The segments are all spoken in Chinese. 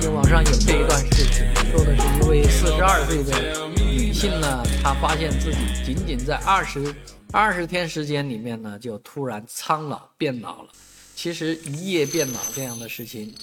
就网上有这一段视频，说的是一位四十二岁的女性呢，她发现自己仅仅在二十二十天时间里面呢，就突然苍老变老了。其实一夜变老这样的事情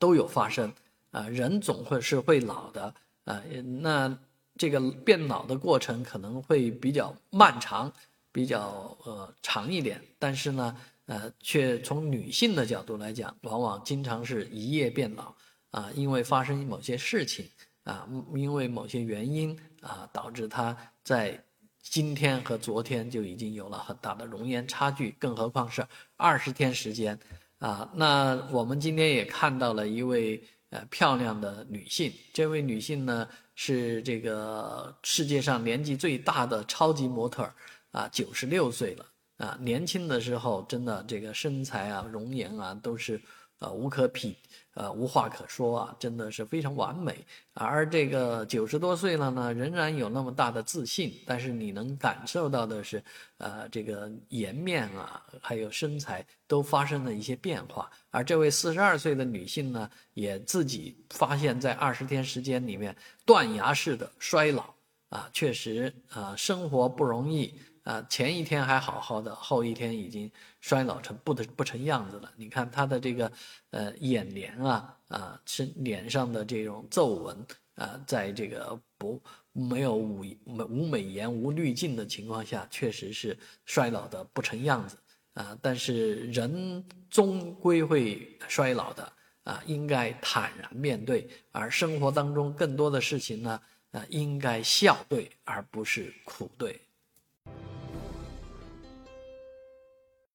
都有发生啊，人总会是会老的啊。那这个变老的过程可能会比较漫长，比较呃长一点，但是呢。呃，却从女性的角度来讲，往往经常是一夜变老啊，因为发生某些事情啊，因为某些原因啊，导致她在今天和昨天就已经有了很大的容颜差距，更何况是二十天时间啊。那我们今天也看到了一位呃漂亮的女性，这位女性呢是这个世界上年纪最大的超级模特啊，九十六岁了。啊，年轻的时候真的这个身材啊、容颜啊都是，呃，无可匹，呃，无话可说啊，真的是非常完美。而这个九十多岁了呢，仍然有那么大的自信，但是你能感受到的是，呃，这个颜面啊，还有身材都发生了一些变化。而这位四十二岁的女性呢，也自己发现，在二十天时间里面断崖式的衰老啊，确实啊，生活不容易。啊，前一天还好好的，后一天已经衰老成不得不成样子了。你看他的这个，呃，眼帘啊，啊，是脸上的这种皱纹啊，在这个不没有无无美颜无滤镜的情况下，确实是衰老的不成样子啊。但是人终归会衰老的啊，应该坦然面对。而生活当中更多的事情呢，啊，应该笑对而不是苦对。